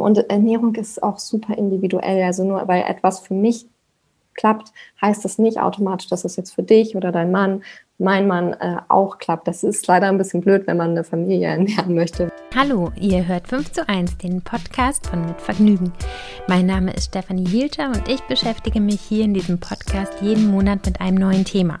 Und Ernährung ist auch super individuell. Also nur weil etwas für mich klappt, heißt das nicht automatisch, dass es jetzt für dich oder dein Mann, mein Mann äh, auch klappt. Das ist leider ein bisschen blöd, wenn man eine Familie ernähren möchte. Hallo, ihr hört 5 zu 1, den Podcast von Mit Vergnügen. Mein Name ist Stefanie Hielscher und ich beschäftige mich hier in diesem Podcast jeden Monat mit einem neuen Thema.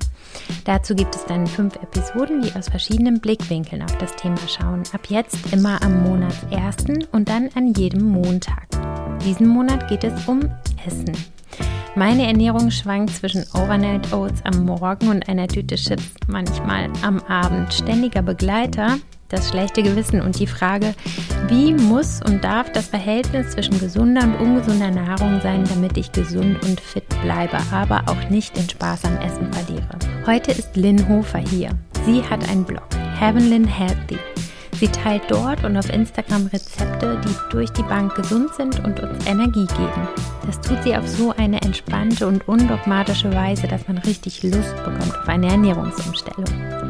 Dazu gibt es dann fünf Episoden, die aus verschiedenen Blickwinkeln auf das Thema schauen. Ab jetzt immer am Monatsersten und dann an jedem Montag. Diesen Monat geht es um Essen. Meine Ernährung schwankt zwischen Overnight Oats am Morgen und einer Tüte Chips manchmal am Abend. Ständiger Begleiter, das schlechte Gewissen und die Frage, wie muss und darf das Verhältnis zwischen gesunder und ungesunder Nahrung sein, damit ich gesund und fit bleibe, aber auch nicht den Spaß am Essen verliere. Heute ist Lynn Hofer hier. Sie hat einen Blog, Heavenly Healthy. Sie teilt dort und auf Instagram Rezepte, die durch die Bank gesund sind und uns Energie geben. Das tut sie auf so eine entspannte und undogmatische Weise, dass man richtig Lust bekommt auf eine Ernährungsumstellung.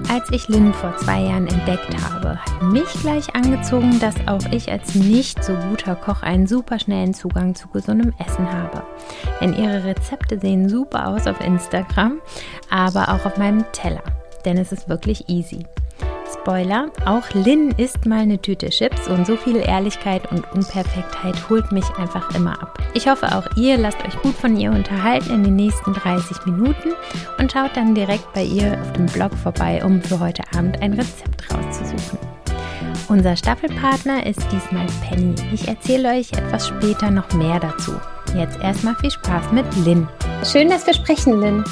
Als ich Lynn vor zwei Jahren entdeckt habe, hat mich gleich angezogen, dass auch ich als nicht so guter Koch einen super schnellen Zugang zu gesundem Essen habe. Denn ihre Rezepte sehen super aus auf Instagram, aber auch auf meinem Teller. Denn es ist wirklich easy. Spoiler, auch Lynn isst mal eine Tüte Chips und so viel Ehrlichkeit und Unperfektheit holt mich einfach immer ab. Ich hoffe, auch ihr lasst euch gut von ihr unterhalten in den nächsten 30 Minuten und schaut dann direkt bei ihr auf dem Blog vorbei, um für heute Abend ein Rezept rauszusuchen. Unser Staffelpartner ist diesmal Penny. Ich erzähle euch etwas später noch mehr dazu. Jetzt erstmal viel Spaß mit Lynn. Schön, dass wir sprechen, Lynn.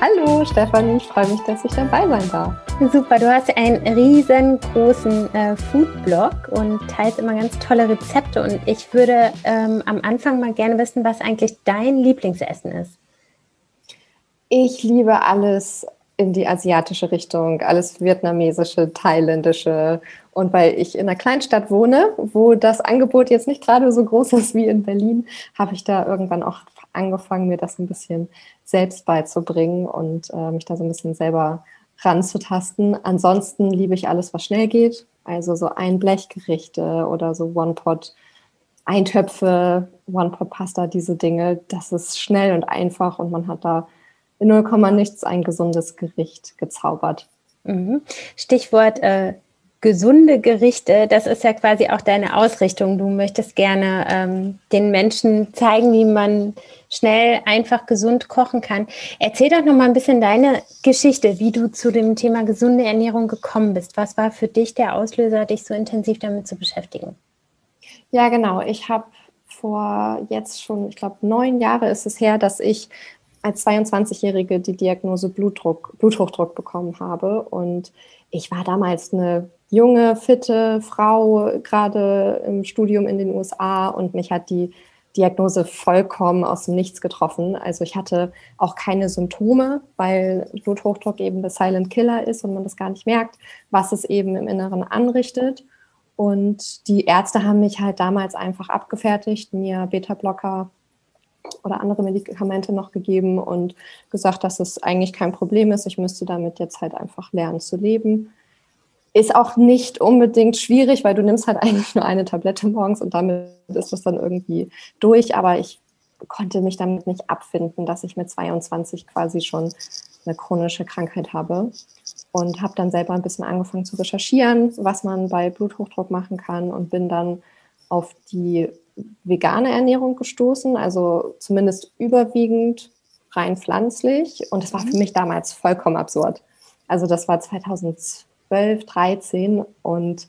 Hallo Stefanie, ich freue mich, dass ich dabei sein darf. Super, du hast einen riesengroßen äh, Foodblog und teilst immer ganz tolle Rezepte und ich würde ähm, am Anfang mal gerne wissen, was eigentlich dein Lieblingsessen ist. Ich liebe alles in die asiatische Richtung, alles vietnamesische, thailändische. Und weil ich in einer Kleinstadt wohne, wo das Angebot jetzt nicht gerade so groß ist wie in Berlin, habe ich da irgendwann auch angefangen, mir das ein bisschen selbst beizubringen und äh, mich da so ein bisschen selber ranzutasten. Ansonsten liebe ich alles, was schnell geht. Also so Einblechgerichte oder so One-Pot Eintöpfe, One-Pot-Pasta, diese Dinge. Das ist schnell und einfach und man hat da in 0, nichts ein gesundes Gericht gezaubert. Mhm. Stichwort äh, gesunde Gerichte, das ist ja quasi auch deine Ausrichtung. Du möchtest gerne ähm, den Menschen zeigen, wie man schnell, einfach, gesund kochen kann. Erzähl doch noch mal ein bisschen deine Geschichte, wie du zu dem Thema gesunde Ernährung gekommen bist. Was war für dich der Auslöser, dich so intensiv damit zu beschäftigen? Ja, genau. Ich habe vor jetzt schon, ich glaube, neun Jahre ist es her, dass ich als 22-Jährige die Diagnose Blutdruck, Bluthochdruck bekommen habe. Und ich war damals eine junge, fitte Frau, gerade im Studium in den USA und mich hat die Diagnose vollkommen aus dem Nichts getroffen. Also ich hatte auch keine Symptome, weil Bluthochdruck eben der Silent Killer ist und man das gar nicht merkt, was es eben im Inneren anrichtet. Und die Ärzte haben mich halt damals einfach abgefertigt, mir Beta-Blocker oder andere Medikamente noch gegeben und gesagt, dass es eigentlich kein Problem ist. Ich müsste damit jetzt halt einfach lernen zu leben. Ist auch nicht unbedingt schwierig, weil du nimmst halt eigentlich nur eine Tablette morgens und damit ist das dann irgendwie durch. Aber ich konnte mich damit nicht abfinden, dass ich mit 22 quasi schon eine chronische Krankheit habe. Und habe dann selber ein bisschen angefangen zu recherchieren, was man bei Bluthochdruck machen kann und bin dann auf die vegane Ernährung gestoßen, also zumindest überwiegend rein pflanzlich. Und das war für mhm. mich damals vollkommen absurd. Also das war 2012, 13 und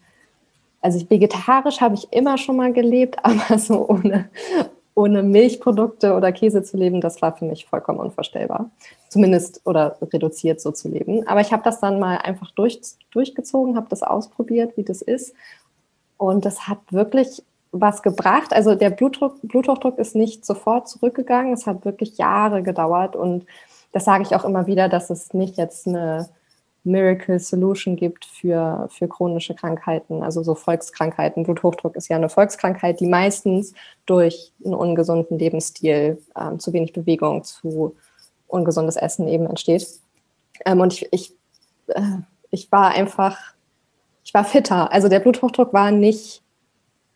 also ich, vegetarisch habe ich immer schon mal gelebt, aber so ohne, ohne Milchprodukte oder Käse zu leben, das war für mich vollkommen unvorstellbar. Zumindest oder reduziert so zu leben. Aber ich habe das dann mal einfach durch, durchgezogen, habe das ausprobiert, wie das ist. Und das hat wirklich was gebracht. Also der Blutdruck, Bluthochdruck ist nicht sofort zurückgegangen. Es hat wirklich Jahre gedauert. Und das sage ich auch immer wieder, dass es nicht jetzt eine Miracle Solution gibt für, für chronische Krankheiten, also so Volkskrankheiten. Bluthochdruck ist ja eine Volkskrankheit, die meistens durch einen ungesunden Lebensstil, ähm, zu wenig Bewegung, zu ungesundes Essen eben entsteht. Ähm, und ich, ich, äh, ich war einfach, ich war fitter. Also der Bluthochdruck war nicht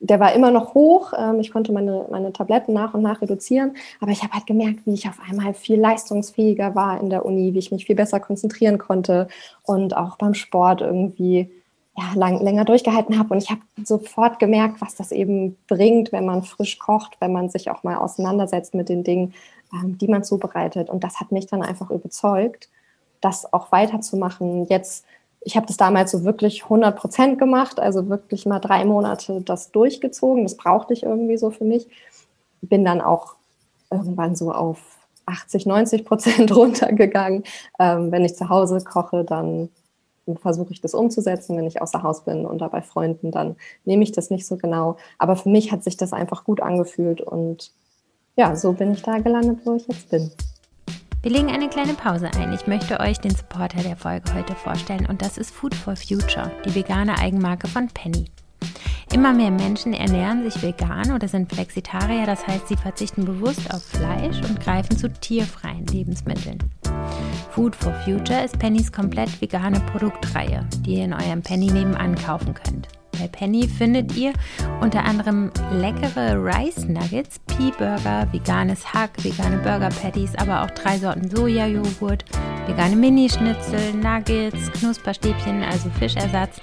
der war immer noch hoch. Ähm, ich konnte meine, meine Tabletten nach und nach reduzieren, aber ich habe halt gemerkt, wie ich auf einmal viel leistungsfähiger war in der Uni, wie ich mich viel besser konzentrieren konnte und auch beim Sport irgendwie ja, lang, länger durchgehalten habe. Und ich habe sofort gemerkt, was das eben bringt, wenn man frisch kocht, wenn man sich auch mal auseinandersetzt mit den Dingen, ähm, die man zubereitet. Und das hat mich dann einfach überzeugt, das auch weiterzumachen. Jetzt ich habe das damals so wirklich 100 Prozent gemacht, also wirklich mal drei Monate das durchgezogen. Das brauchte ich irgendwie so für mich. Bin dann auch irgendwann so auf 80, 90 Prozent runtergegangen. Ähm, wenn ich zu Hause koche, dann versuche ich das umzusetzen. Wenn ich außer Haus bin und da bei Freunden, dann nehme ich das nicht so genau. Aber für mich hat sich das einfach gut angefühlt und ja, so bin ich da gelandet, wo ich jetzt bin. Wir legen eine kleine Pause ein. Ich möchte euch den Supporter der Folge heute vorstellen und das ist Food for Future, die vegane Eigenmarke von Penny. Immer mehr Menschen ernähren sich vegan oder sind Flexitarier, das heißt, sie verzichten bewusst auf Fleisch und greifen zu tierfreien Lebensmitteln. Food for Future ist Pennys komplett vegane Produktreihe, die ihr in eurem Penny nebenan kaufen könnt. Bei Penny findet ihr unter anderem leckere Rice Nuggets, Pea-Burger, veganes Hack, vegane Burger Patties, aber auch drei Sorten Sojajoghurt, vegane Minischnitzel, Nuggets, Knusperstäbchen, also Fischersatz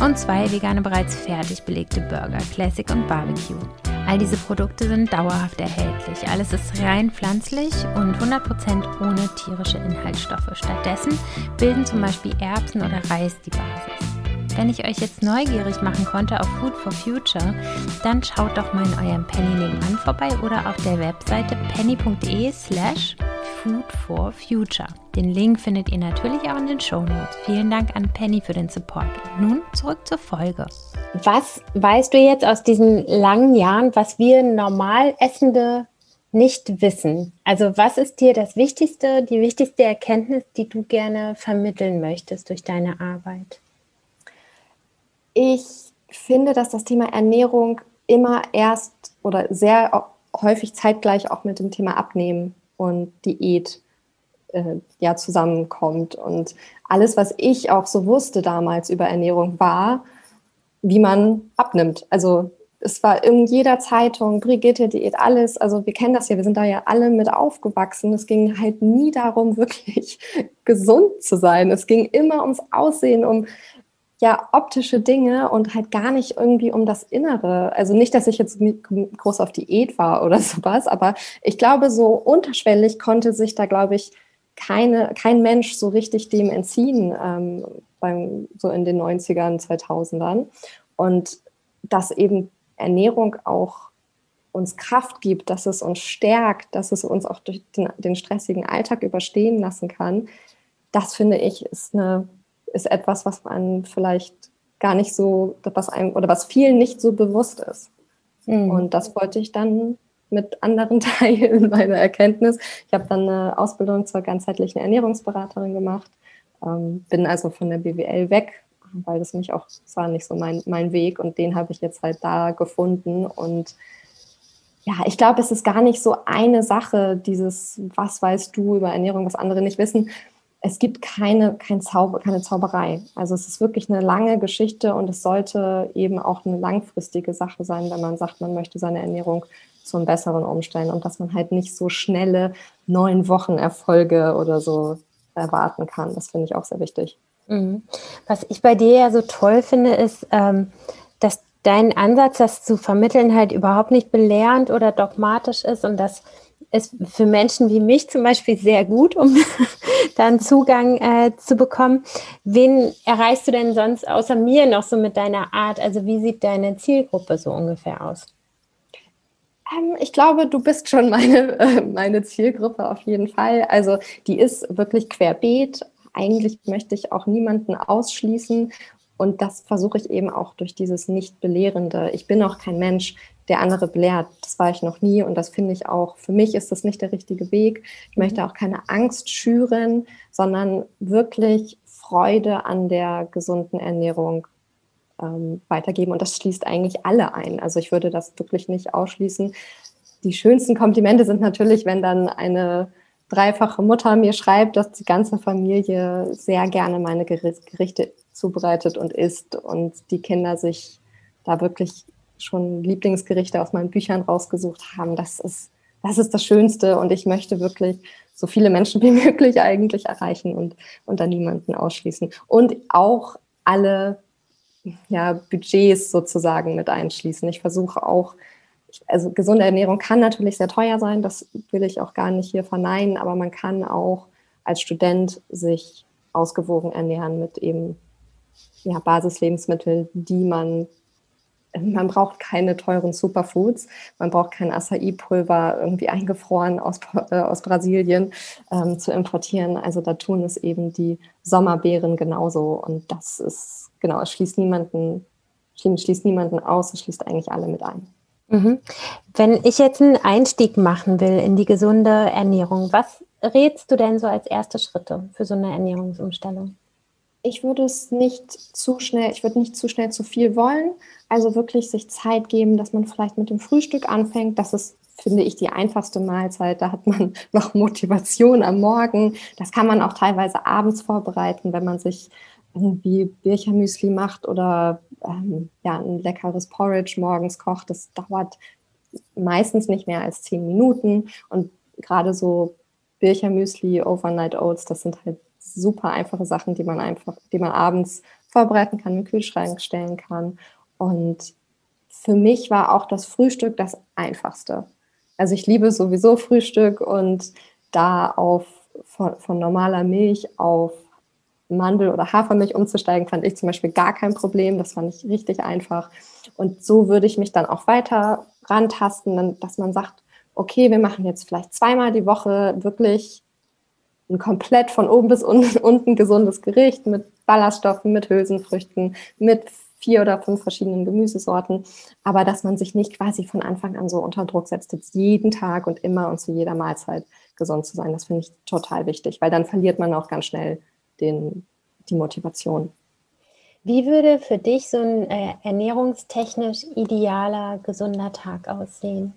und zwei vegane bereits fertig belegte Burger, Classic und Barbecue. All diese Produkte sind dauerhaft erhältlich. Alles ist rein pflanzlich und 100% ohne tierische Inhaltsstoffe. Stattdessen bilden zum Beispiel Erbsen oder Reis die Basis. Wenn ich euch jetzt neugierig machen konnte auf Food for Future, dann schaut doch mal in eurem Penny nebenan vorbei oder auf der Webseite penny.de slash Food for Future. Den Link findet ihr natürlich auch in den Show Notes. Vielen Dank an Penny für den Support. Nun zurück zur Folge. Was weißt du jetzt aus diesen langen Jahren, was wir normal Essende nicht wissen? Also was ist dir das Wichtigste, die wichtigste Erkenntnis, die du gerne vermitteln möchtest durch deine Arbeit? Ich finde, dass das Thema Ernährung immer erst oder sehr häufig zeitgleich auch mit dem Thema Abnehmen und Diät äh, ja zusammenkommt. Und alles, was ich auch so wusste damals über Ernährung, war, wie man abnimmt. Also es war in jeder Zeitung, Brigitte, Diät, alles. Also wir kennen das ja, wir sind da ja alle mit aufgewachsen. Es ging halt nie darum, wirklich gesund zu sein. Es ging immer ums Aussehen, um ja optische Dinge und halt gar nicht irgendwie um das Innere. Also nicht, dass ich jetzt groß auf Diät war oder sowas, aber ich glaube, so unterschwellig konnte sich da, glaube ich, keine, kein Mensch so richtig dem entziehen, ähm, beim, so in den 90ern, 2000ern. Und dass eben Ernährung auch uns Kraft gibt, dass es uns stärkt, dass es uns auch durch den, den stressigen Alltag überstehen lassen kann, das finde ich ist eine ist etwas, was man vielleicht gar nicht so, was einem oder was vielen nicht so bewusst ist. Mhm. Und das wollte ich dann mit anderen teilen, meine Erkenntnis. Ich habe dann eine Ausbildung zur ganzheitlichen Ernährungsberaterin gemacht, ähm, bin also von der BWL weg, weil das mich auch, das war nicht so mein, mein Weg und den habe ich jetzt halt da gefunden und ja, ich glaube, es ist gar nicht so eine Sache, dieses, was weißt du über Ernährung, was andere nicht wissen, es gibt keine, kein Zauber, keine Zauberei. Also es ist wirklich eine lange Geschichte und es sollte eben auch eine langfristige Sache sein, wenn man sagt, man möchte seine Ernährung zum Besseren umstellen und dass man halt nicht so schnelle neun Wochen Erfolge oder so erwarten kann. Das finde ich auch sehr wichtig. Mhm. Was ich bei dir ja so toll finde, ist, ähm, dass dein Ansatz, das zu vermitteln, halt überhaupt nicht belehrend oder dogmatisch ist und dass ist für Menschen wie mich zum Beispiel sehr gut, um dann Zugang äh, zu bekommen. Wen erreichst du denn sonst außer mir noch so mit deiner Art? Also wie sieht deine Zielgruppe so ungefähr aus? Ähm, ich glaube, du bist schon meine, äh, meine Zielgruppe auf jeden Fall. Also die ist wirklich querbeet. Eigentlich möchte ich auch niemanden ausschließen. Und das versuche ich eben auch durch dieses Nicht-Belehrende. Ich bin auch kein Mensch, der andere belehrt. Das war ich noch nie und das finde ich auch, für mich ist das nicht der richtige Weg. Ich möchte mhm. auch keine Angst schüren, sondern wirklich Freude an der gesunden Ernährung ähm, weitergeben. Und das schließt eigentlich alle ein. Also ich würde das wirklich nicht ausschließen. Die schönsten Komplimente sind natürlich, wenn dann eine dreifache Mutter mir schreibt, dass die ganze Familie sehr gerne meine Gerichte zubereitet und isst und die Kinder sich da wirklich schon Lieblingsgerichte aus meinen Büchern rausgesucht haben. Das ist, das ist das Schönste und ich möchte wirklich so viele Menschen wie möglich eigentlich erreichen und, und da niemanden ausschließen. Und auch alle ja, Budgets sozusagen mit einschließen. Ich versuche auch, also gesunde Ernährung kann natürlich sehr teuer sein, das will ich auch gar nicht hier verneinen, aber man kann auch als Student sich ausgewogen ernähren mit eben ja, Basislebensmitteln, die man man braucht keine teuren Superfoods, man braucht kein Acai-Pulver irgendwie eingefroren aus, äh, aus Brasilien ähm, zu importieren. Also da tun es eben die Sommerbeeren genauso. Und das ist, genau, es schließt niemanden, schließt niemanden aus, es schließt eigentlich alle mit ein. Mhm. Wenn ich jetzt einen Einstieg machen will in die gesunde Ernährung, was rätst du denn so als erste Schritte für so eine Ernährungsumstellung? Ich würde es nicht zu schnell, ich würde nicht zu schnell zu viel wollen. Also wirklich sich Zeit geben, dass man vielleicht mit dem Frühstück anfängt. Das ist, finde ich, die einfachste Mahlzeit. Da hat man noch Motivation am Morgen. Das kann man auch teilweise abends vorbereiten, wenn man sich irgendwie Birchermüsli macht oder ähm, ja, ein leckeres Porridge morgens kocht. Das dauert meistens nicht mehr als zehn Minuten. Und gerade so Birchermüsli, Overnight Oats, das sind halt super einfache Sachen, die man einfach, die man abends vorbereiten kann, im Kühlschrank stellen kann. Und für mich war auch das Frühstück das einfachste. Also ich liebe sowieso Frühstück und da auf von, von normaler Milch auf Mandel- oder Hafermilch umzusteigen, fand ich zum Beispiel gar kein Problem. Das fand ich richtig einfach. Und so würde ich mich dann auch weiter rantasten, dass man sagt, okay, wir machen jetzt vielleicht zweimal die Woche wirklich ein komplett von oben bis unten gesundes Gericht mit Ballaststoffen, mit Hülsenfrüchten, mit vier oder fünf verschiedenen Gemüsesorten, aber dass man sich nicht quasi von Anfang an so unter Druck setzt, jetzt jeden Tag und immer und zu jeder Mahlzeit gesund zu sein. Das finde ich total wichtig, weil dann verliert man auch ganz schnell den, die Motivation. Wie würde für dich so ein äh, ernährungstechnisch idealer, gesunder Tag aussehen?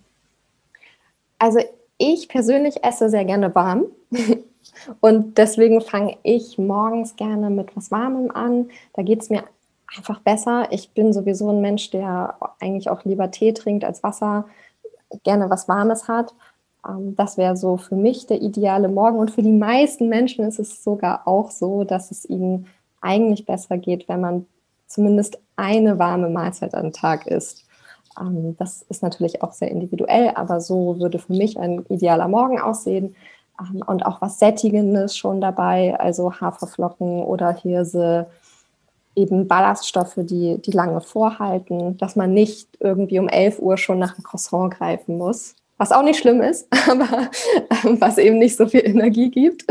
Also ich persönlich esse sehr gerne warm. Und deswegen fange ich morgens gerne mit was Warmem an. Da geht es mir einfach besser. Ich bin sowieso ein Mensch, der eigentlich auch lieber Tee trinkt als Wasser, gerne was Warmes hat. Ähm, das wäre so für mich der ideale Morgen. Und für die meisten Menschen ist es sogar auch so, dass es ihnen eigentlich besser geht, wenn man zumindest eine warme Mahlzeit am Tag isst. Ähm, das ist natürlich auch sehr individuell, aber so würde für mich ein idealer Morgen aussehen. Und auch was Sättigendes schon dabei, also Haferflocken oder Hirse, eben Ballaststoffe, die, die lange vorhalten, dass man nicht irgendwie um 11 Uhr schon nach einem Croissant greifen muss. Was auch nicht schlimm ist, aber ähm, was eben nicht so viel Energie gibt.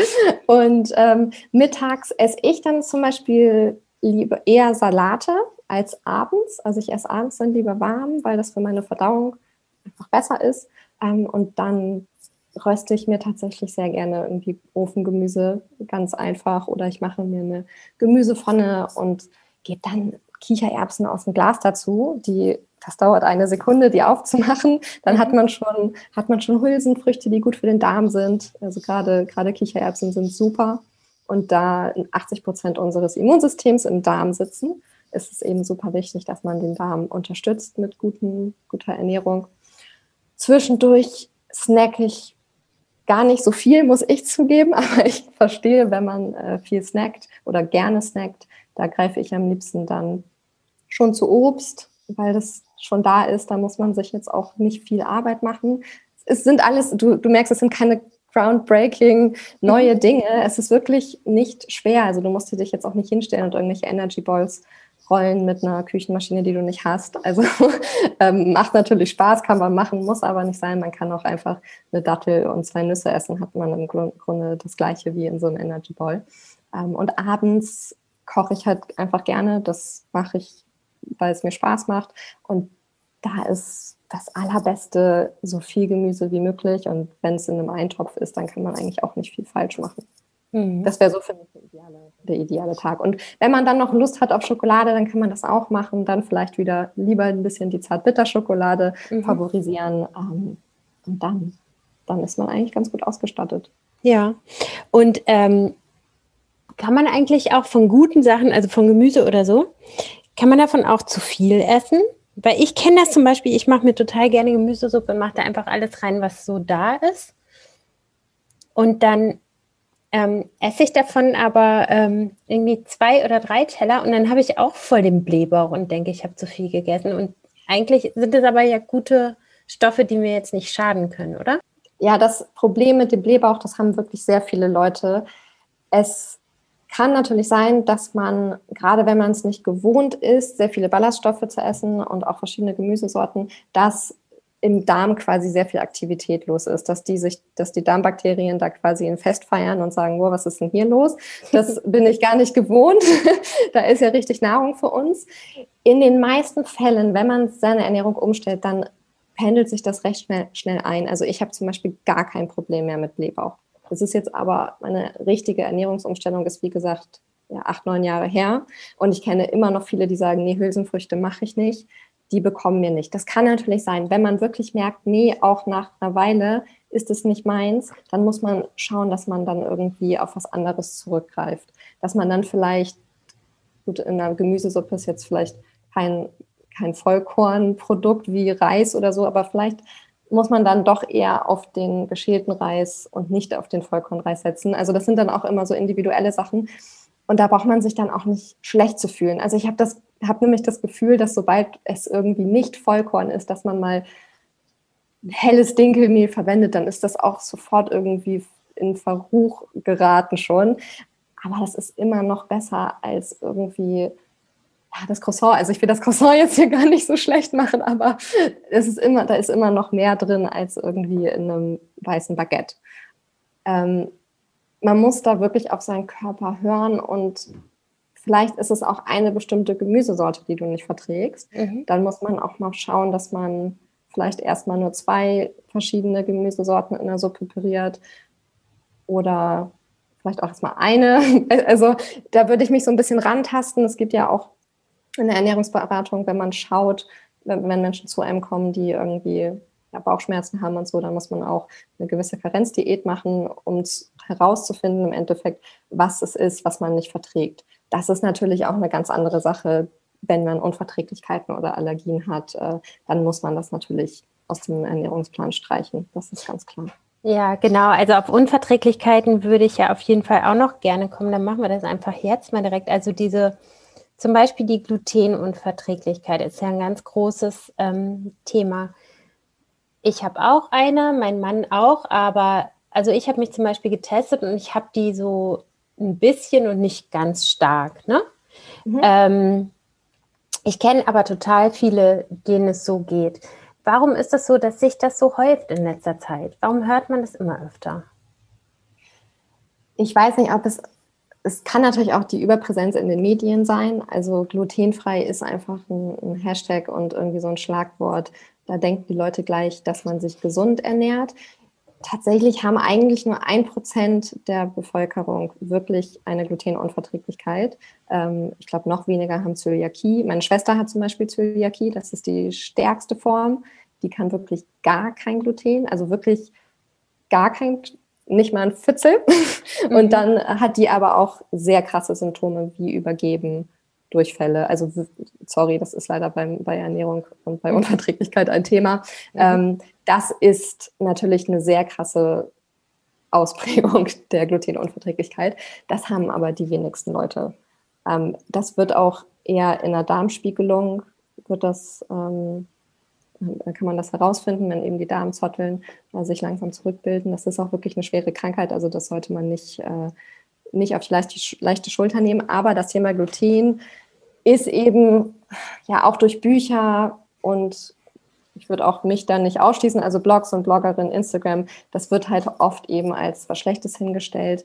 Und ähm, mittags esse ich dann zum Beispiel lieber eher Salate als abends. Also ich esse abends dann lieber warm, weil das für meine Verdauung einfach besser ist. Ähm, und dann röste ich mir tatsächlich sehr gerne irgendwie Ofengemüse ganz einfach oder ich mache mir eine Gemüsepfanne und gebe dann Kichererbsen aus dem Glas dazu, die das dauert eine Sekunde, die aufzumachen. Dann hat mhm. man schon, hat man schon Hülsenfrüchte, die gut für den Darm sind. Also gerade, gerade Kichererbsen sind super. Und da 80 Prozent unseres Immunsystems im Darm sitzen, ist es eben super wichtig, dass man den Darm unterstützt mit guten, guter Ernährung. Zwischendurch snack ich gar nicht so viel, muss ich zugeben, aber ich verstehe, wenn man äh, viel snackt oder gerne snackt, da greife ich am liebsten dann schon zu Obst, weil das schon da ist. Da muss man sich jetzt auch nicht viel Arbeit machen. Es sind alles, du, du merkst, es sind keine groundbreaking neue mhm. Dinge. Es ist wirklich nicht schwer. Also du musst dich jetzt auch nicht hinstellen und irgendwelche Energy Balls rollen mit einer Küchenmaschine, die du nicht hast. Also ähm, macht natürlich Spaß, kann man machen, muss aber nicht sein. Man kann auch einfach eine Dattel und zwei Nüsse essen, hat man im Grunde das gleiche wie in so einem Energy Ball. Ähm, und abends koche ich halt einfach gerne. Das mache ich, weil es mir Spaß macht. Und da ist das Allerbeste so viel Gemüse wie möglich. Und wenn es in einem Eintopf ist, dann kann man eigentlich auch nicht viel falsch machen. Mhm. Das wäre so für mich der ideale, der ideale Tag. Und wenn man dann noch Lust hat auf Schokolade, dann kann man das auch machen. Dann vielleicht wieder lieber ein bisschen die Zartbitterschokolade mhm. favorisieren. Ähm, und dann, dann ist man eigentlich ganz gut ausgestattet. Ja. Und ähm, kann man eigentlich auch von guten Sachen, also von Gemüse oder so, kann man davon auch zu viel essen? Weil ich kenne das zum Beispiel, ich mache mir total gerne Gemüsesuppe und mache da einfach alles rein, was so da ist. Und dann ähm, esse ich davon aber ähm, irgendwie zwei oder drei Teller und dann habe ich auch voll den Blähbauch und denke, ich habe zu viel gegessen. Und eigentlich sind es aber ja gute Stoffe, die mir jetzt nicht schaden können, oder? Ja, das Problem mit dem Blähbauch, das haben wirklich sehr viele Leute. Es kann natürlich sein, dass man, gerade wenn man es nicht gewohnt ist, sehr viele Ballaststoffe zu essen und auch verschiedene Gemüsesorten, dass im Darm quasi sehr viel Aktivität los ist, dass die sich, dass die Darmbakterien da quasi ein Fest feiern und sagen, wow, was ist denn hier los? Das bin ich gar nicht gewohnt. da ist ja richtig Nahrung für uns. In den meisten Fällen, wenn man seine Ernährung umstellt, dann pendelt sich das recht schnell, schnell ein. Also ich habe zum Beispiel gar kein Problem mehr mit Blähbauch. Das ist jetzt aber meine richtige Ernährungsumstellung, ist wie gesagt ja, acht, neun Jahre her. Und ich kenne immer noch viele, die sagen, nee, Hülsenfrüchte mache ich nicht. Die bekommen mir nicht. Das kann natürlich sein, wenn man wirklich merkt, nee, auch nach einer Weile ist es nicht meins, dann muss man schauen, dass man dann irgendwie auf was anderes zurückgreift. Dass man dann vielleicht, gut, in einer Gemüsesuppe ist jetzt vielleicht kein kein Vollkornprodukt wie Reis oder so, aber vielleicht muss man dann doch eher auf den geschälten Reis und nicht auf den Vollkornreis setzen. Also das sind dann auch immer so individuelle Sachen. Und da braucht man sich dann auch nicht schlecht zu fühlen. Also ich habe das, habe nämlich das Gefühl, dass sobald es irgendwie nicht Vollkorn ist, dass man mal helles Dinkelmehl verwendet, dann ist das auch sofort irgendwie in Verruch geraten schon. Aber das ist immer noch besser als irgendwie ja, das Croissant, also ich will das Croissant jetzt hier gar nicht so schlecht machen, aber es ist immer, da ist immer noch mehr drin als irgendwie in einem weißen Baguette. Ähm, man muss da wirklich auf seinen Körper hören und vielleicht ist es auch eine bestimmte Gemüsesorte, die du nicht verträgst. Mhm. Dann muss man auch mal schauen, dass man vielleicht erstmal nur zwei verschiedene Gemüsesorten in der Suppe püriert oder vielleicht auch erstmal eine. Also da würde ich mich so ein bisschen rantasten. Es gibt ja auch in der Ernährungsberatung, wenn man schaut, wenn, wenn Menschen zu einem kommen, die irgendwie ja, Bauchschmerzen haben und so, dann muss man auch eine gewisse Karenzdiät machen, um herauszufinden im Endeffekt, was es ist, was man nicht verträgt. Das ist natürlich auch eine ganz andere Sache, wenn man Unverträglichkeiten oder Allergien hat, äh, dann muss man das natürlich aus dem Ernährungsplan streichen. Das ist ganz klar. Ja, genau. Also auf Unverträglichkeiten würde ich ja auf jeden Fall auch noch gerne kommen. Dann machen wir das einfach jetzt mal direkt. Also diese zum Beispiel die Glutenunverträglichkeit ist ja ein ganz großes ähm, Thema. Ich habe auch eine, mein Mann auch, aber also ich habe mich zum Beispiel getestet und ich habe die so ein bisschen und nicht ganz stark. Ne? Mhm. Ähm, ich kenne aber total viele, denen es so geht. Warum ist das so, dass sich das so häuft in letzter Zeit? Warum hört man das immer öfter? Ich weiß nicht, ob es es kann natürlich auch die Überpräsenz in den Medien sein. Also glutenfrei ist einfach ein, ein, Hashtag und irgendwie so ein Schlagwort. Da denken die Leute gleich, dass man sich gesund ernährt. Tatsächlich haben eigentlich nur ein Prozent der Bevölkerung wirklich eine Glutenunverträglichkeit. Ähm, ich glaube, noch weniger haben Zöliakie. Meine Schwester hat zum Beispiel Zöliakie. Das ist die stärkste Form. Die kann wirklich gar kein Gluten, also wirklich gar kein nicht mal ein Fitzel. Mhm. Und dann hat die aber auch sehr krasse Symptome wie Übergeben, Durchfälle. Also, sorry, das ist leider beim, bei Ernährung und bei mhm. Unverträglichkeit ein Thema. Mhm. Ähm, das ist natürlich eine sehr krasse Ausprägung der Glutenunverträglichkeit. Das haben aber die wenigsten Leute. Ähm, das wird auch eher in der Darmspiegelung, wird das ähm, da kann man das herausfinden, wenn eben die Darmzotteln äh, sich langsam zurückbilden. Das ist auch wirklich eine schwere Krankheit, also das sollte man nicht, äh, nicht auf die leichte, leichte Schulter nehmen. Aber das Thema Gluten ist eben ja auch durch Bücher und ich würde auch mich dann nicht ausschließen, also Blogs und Bloggerinnen, Instagram, das wird halt oft eben als was Schlechtes hingestellt.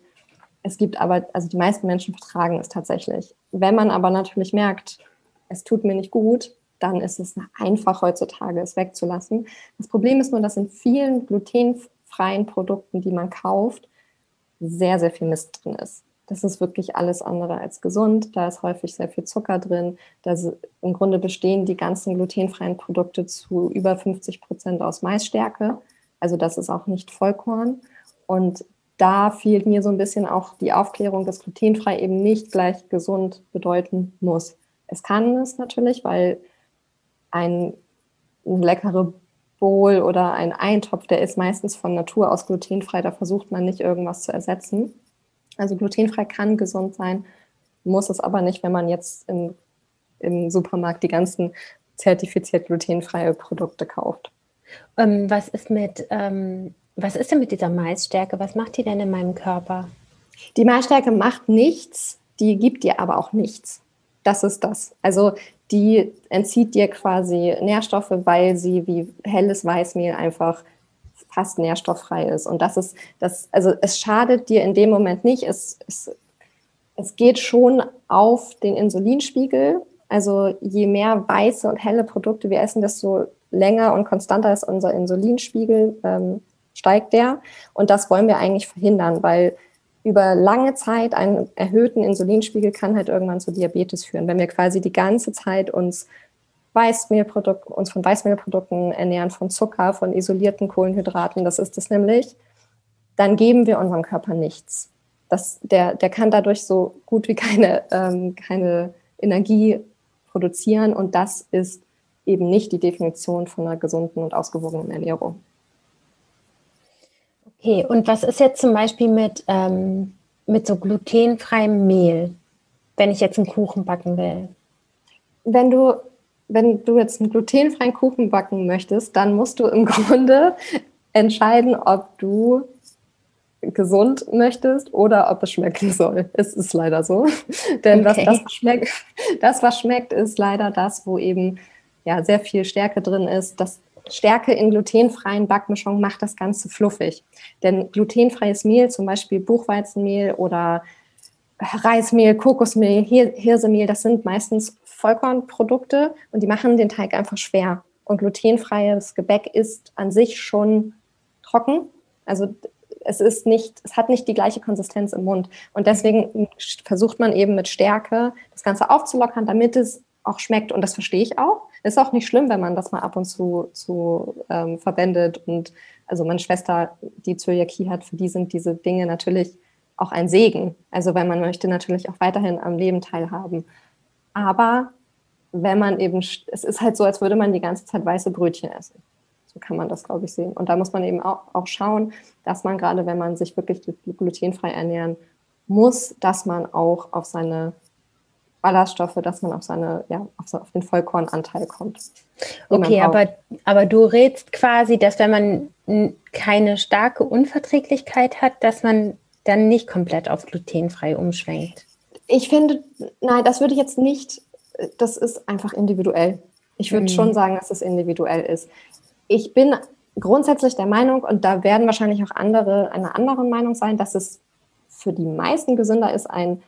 Es gibt aber, also die meisten Menschen vertragen es tatsächlich. Wenn man aber natürlich merkt, es tut mir nicht gut, dann ist es einfach heutzutage, es wegzulassen. Das Problem ist nur, dass in vielen glutenfreien Produkten, die man kauft, sehr, sehr viel Mist drin ist. Das ist wirklich alles andere als gesund. Da ist häufig sehr viel Zucker drin. Das, Im Grunde bestehen die ganzen glutenfreien Produkte zu über 50 Prozent aus Maisstärke. Also das ist auch nicht Vollkorn. Und da fehlt mir so ein bisschen auch die Aufklärung, dass glutenfrei eben nicht gleich gesund bedeuten muss. Es kann es natürlich, weil ein, leckere Bowl oder ein Eintopf, der ist meistens von Natur aus glutenfrei. Da versucht man nicht irgendwas zu ersetzen. Also glutenfrei kann gesund sein, muss es aber nicht, wenn man jetzt im, im Supermarkt die ganzen zertifiziert glutenfreie Produkte kauft. Ähm, was ist mit ähm, was ist denn mit dieser Maisstärke? Was macht die denn in meinem Körper? Die Maisstärke macht nichts, die gibt dir aber auch nichts. Das ist das. Also die entzieht dir quasi Nährstoffe, weil sie wie helles Weißmehl einfach fast nährstofffrei ist. Und das ist das, also es schadet dir in dem Moment nicht. Es, es, es geht schon auf den Insulinspiegel. Also je mehr weiße und helle Produkte wir essen, desto länger und konstanter ist unser Insulinspiegel. Ähm, steigt der. Und das wollen wir eigentlich verhindern, weil über lange Zeit einen erhöhten Insulinspiegel kann halt irgendwann zu Diabetes führen. Wenn wir quasi die ganze Zeit uns Weißmehlprodukte, uns von Weißmehlprodukten ernähren, von Zucker, von isolierten Kohlenhydraten, das ist es nämlich, dann geben wir unserem Körper nichts. Das, der, der kann dadurch so gut wie keine, ähm, keine Energie produzieren und das ist eben nicht die Definition von einer gesunden und ausgewogenen Ernährung. Okay, und was ist jetzt zum Beispiel mit, ähm, mit so glutenfreiem Mehl, wenn ich jetzt einen Kuchen backen will? Wenn du, wenn du jetzt einen glutenfreien Kuchen backen möchtest, dann musst du im Grunde entscheiden, ob du gesund möchtest oder ob es schmecken soll. Es ist leider so. Denn okay. das, das, schmeckt, das, was schmeckt, ist leider das, wo eben ja, sehr viel Stärke drin ist. Das Stärke in glutenfreien Backmischungen macht das Ganze fluffig. Denn glutenfreies Mehl, zum Beispiel Buchweizenmehl oder Reismehl, Kokosmehl, Hirsemehl, das sind meistens Vollkornprodukte und die machen den Teig einfach schwer. Und glutenfreies Gebäck ist an sich schon trocken. Also es ist nicht, es hat nicht die gleiche Konsistenz im Mund. Und deswegen versucht man eben mit Stärke das Ganze aufzulockern, damit es auch schmeckt. Und das verstehe ich auch. Ist auch nicht schlimm, wenn man das mal ab und zu, zu ähm, verwendet. Und also meine Schwester, die Zöliakie hat, für die sind diese Dinge natürlich auch ein Segen. Also weil man möchte natürlich auch weiterhin am Leben teilhaben. Aber wenn man eben, es ist halt so, als würde man die ganze Zeit weiße Brötchen essen. So kann man das, glaube ich, sehen. Und da muss man eben auch, auch schauen, dass man gerade, wenn man sich wirklich glutenfrei ernähren muss, dass man auch auf seine Ballaststoffe, dass man auf seine, ja, auf, auf den Vollkornanteil kommt. Okay, aber, aber du rätst quasi, dass wenn man keine starke Unverträglichkeit hat, dass man dann nicht komplett auf glutenfrei umschwenkt. Ich finde, nein, das würde ich jetzt nicht, das ist einfach individuell. Ich würde mhm. schon sagen, dass es individuell ist. Ich bin grundsätzlich der Meinung, und da werden wahrscheinlich auch andere einer anderen Meinung sein, dass es für die meisten gesünder ist, ein